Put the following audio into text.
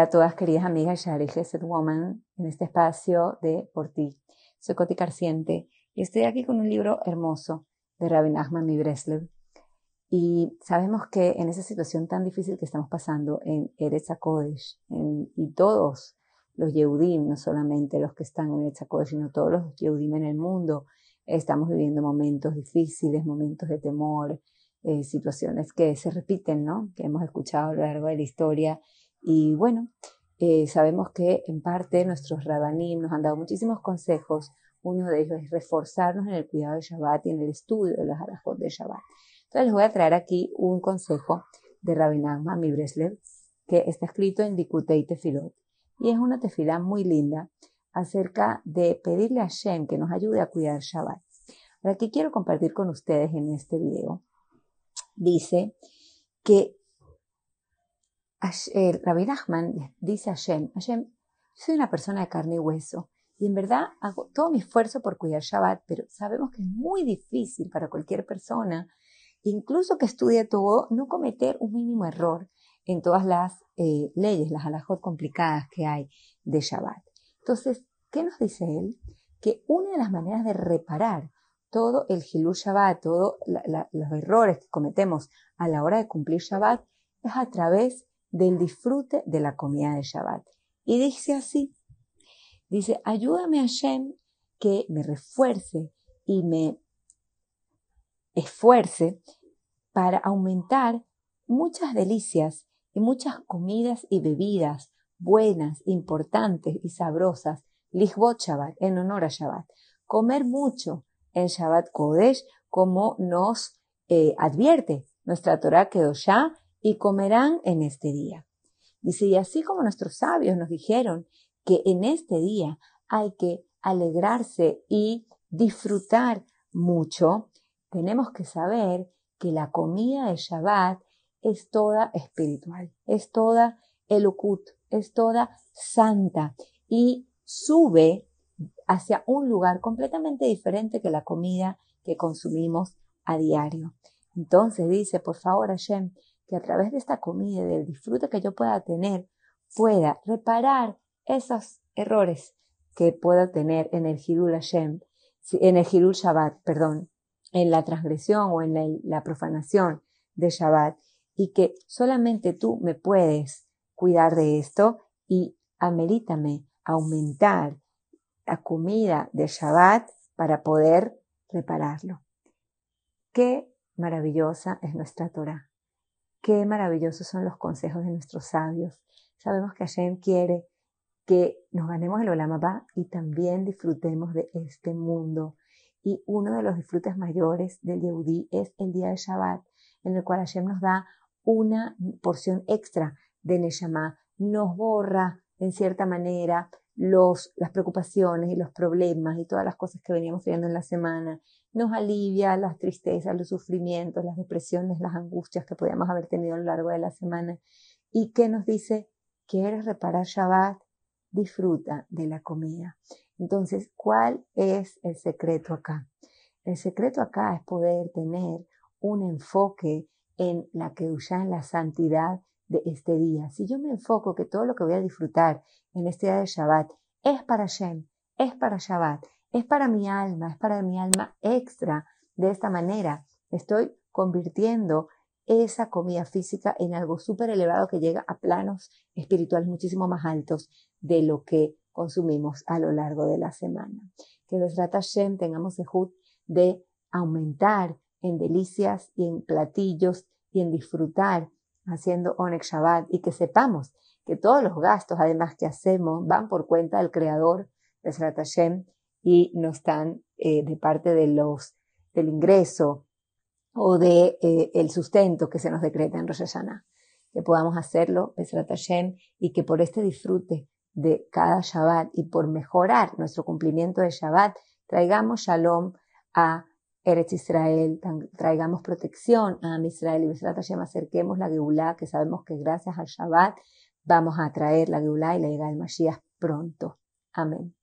Hola a todas queridas amigas Shari Gesed Woman en este espacio de Por ti. Soy Coti Carciente y estoy aquí con un libro hermoso de Rabbi Nachman Breslev. Y sabemos que en esa situación tan difícil que estamos pasando en Eretz HaKodesh y todos los Yehudim, no solamente los que están en Eretz HaKodesh, sino todos los Yehudim en el mundo, estamos viviendo momentos difíciles, momentos de temor, eh, situaciones que se repiten, ¿no? Que hemos escuchado a lo largo de la historia y bueno, eh, sabemos que en parte nuestros rabanim nos han dado muchísimos consejos. Uno de ellos es reforzarnos en el cuidado de Shabbat y en el estudio de los halajot de Shabbat. Entonces les voy a traer aquí un consejo de Rabbi mi Breslev, que está escrito en Dikutei Tefilot. Y es una tefilá muy linda acerca de pedirle a Shem que nos ayude a cuidar Shabbat. Ahora, ¿qué quiero compartir con ustedes en este video? Dice que eh, Rabbi Nachman dice a Hashem, Hashem, soy una persona de carne y hueso y en verdad hago todo mi esfuerzo por cuidar Shabbat, pero sabemos que es muy difícil para cualquier persona, incluso que estudie todo, no cometer un mínimo error en todas las eh, leyes, las alajot complicadas que hay de Shabbat. Entonces, ¿qué nos dice él? Que una de las maneras de reparar todo el Hilul Shabbat, todos los errores que cometemos a la hora de cumplir Shabbat, es a través del disfrute de la comida de Shabbat. Y dice así, dice, ayúdame a Shem que me refuerce y me esfuerce para aumentar muchas delicias y muchas comidas y bebidas buenas, importantes y sabrosas, Lichbot Shabbat, en honor a Shabbat. Comer mucho en Shabbat Kodesh, como nos eh, advierte nuestra Torah ya y comerán en este día. Dice, y así como nuestros sabios nos dijeron que en este día hay que alegrarse y disfrutar mucho, tenemos que saber que la comida de Shabbat es toda espiritual, es toda elokut, es toda santa y sube hacia un lugar completamente diferente que la comida que consumimos a diario. Entonces dice, por favor, Hashem, que a través de esta comida y del disfrute que yo pueda tener, pueda reparar esos errores que pueda tener en el Hirul Hashem, en el Hirul Shabbat, perdón, en la transgresión o en la, profanación de Shabbat, y que solamente tú me puedes cuidar de esto y ameritame aumentar la comida de Shabbat para poder repararlo. Qué maravillosa es nuestra Torah. Qué maravillosos son los consejos de nuestros sabios. Sabemos que Hashem quiere que nos ganemos el Olamabá y también disfrutemos de este mundo. Y uno de los disfrutes mayores del Yehudí es el día de Shabbat, en el cual Hashem nos da una porción extra de Neshama, nos borra en cierta manera los, las preocupaciones y los problemas y todas las cosas que veníamos viendo en la semana, nos alivia las tristezas, los sufrimientos, las depresiones, las angustias que podíamos haber tenido a lo largo de la semana y que nos dice, ¿quieres reparar Shabbat? Disfruta de la comida. Entonces, ¿cuál es el secreto acá? El secreto acá es poder tener un enfoque en la que en la santidad de este día. Si yo me enfoco que todo lo que voy a disfrutar en este día de Shabbat es para Shem, es para Shabbat, es para mi alma, es para mi alma extra. De esta manera estoy convirtiendo esa comida física en algo súper elevado que llega a planos espirituales muchísimo más altos de lo que consumimos a lo largo de la semana. Que trata Shem tengamos el de aumentar en delicias y en platillos y en disfrutar haciendo Onek Shabbat y que sepamos que todos los gastos además que hacemos van por cuenta del creador de Hashem y no están eh, de parte de los, del ingreso o de eh, el sustento que se nos decreta en Rosh Hashanah. Que podamos hacerlo, Hashem, y que por este disfrute de cada Shabbat y por mejorar nuestro cumplimiento de Shabbat, traigamos Shalom a Eretz Israel, traigamos protección a Israel y Besrat Hashem, acerquemos la Geulah, que sabemos que gracias al Shabbat vamos a traer la Geulah y la llegada del Mashiach pronto. Amén.